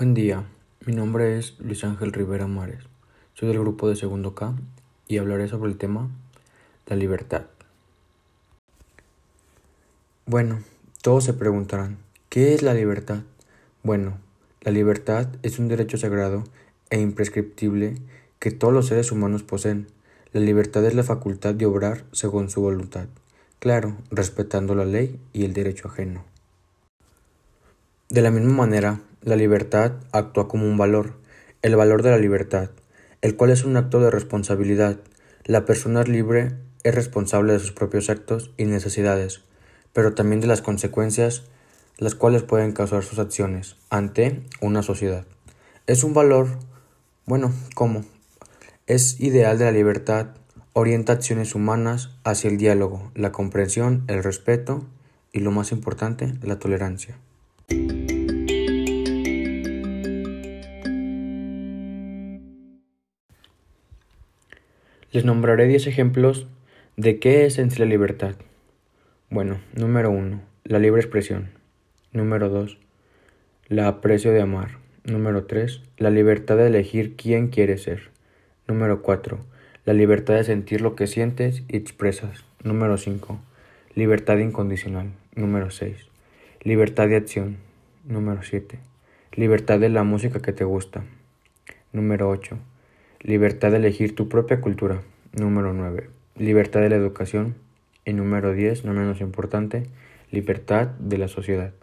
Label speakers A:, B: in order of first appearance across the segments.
A: Buen día, mi nombre es Luis Ángel Rivera Mares, soy del grupo de segundo K y hablaré sobre el tema la libertad. Bueno, todos se preguntarán, ¿qué es la libertad? Bueno, la libertad es un derecho sagrado e imprescriptible que todos los seres humanos poseen. La libertad es la facultad de obrar según su voluntad, claro, respetando la ley y el derecho ajeno. De la misma manera, la libertad actúa como un valor, el valor de la libertad, el cual es un acto de responsabilidad. La persona libre es responsable de sus propios actos y necesidades, pero también de las consecuencias las cuales pueden causar sus acciones ante una sociedad. Es un valor, bueno, ¿cómo? Es ideal de la libertad, orienta acciones humanas hacia el diálogo, la comprensión, el respeto y lo más importante, la tolerancia. Les nombraré 10 ejemplos de qué es en sí la libertad. Bueno, número 1, la libre expresión. Número 2, la aprecio de amar. Número 3, la libertad de elegir quién quieres ser. Número 4, la libertad de sentir lo que sientes y expresas. Número 5, libertad incondicional. Número 6, libertad de acción. Número 7, libertad de la música que te gusta. Número 8, Libertad de elegir tu propia cultura. Número 9. Libertad de la educación. Y número 10, no menos importante, libertad de la sociedad.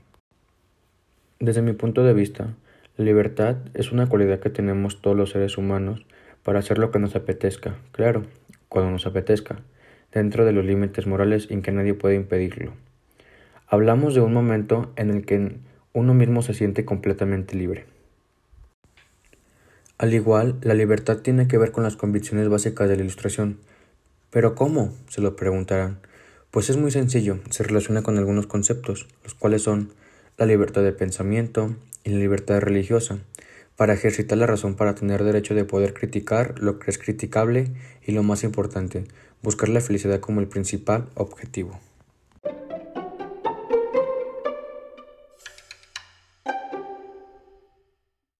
A: Desde mi punto de vista, la libertad es una cualidad que tenemos todos los seres humanos para hacer lo que nos apetezca, claro, cuando nos apetezca, dentro de los límites morales en que nadie puede impedirlo. Hablamos de un momento en el que uno mismo se siente completamente libre. Al igual, la libertad tiene que ver con las convicciones básicas de la ilustración. ¿Pero cómo? se lo preguntarán. Pues es muy sencillo, se relaciona con algunos conceptos, los cuales son la libertad de pensamiento y la libertad religiosa, para ejercitar la razón para tener derecho de poder criticar lo que es criticable y lo más importante, buscar la felicidad como el principal objetivo.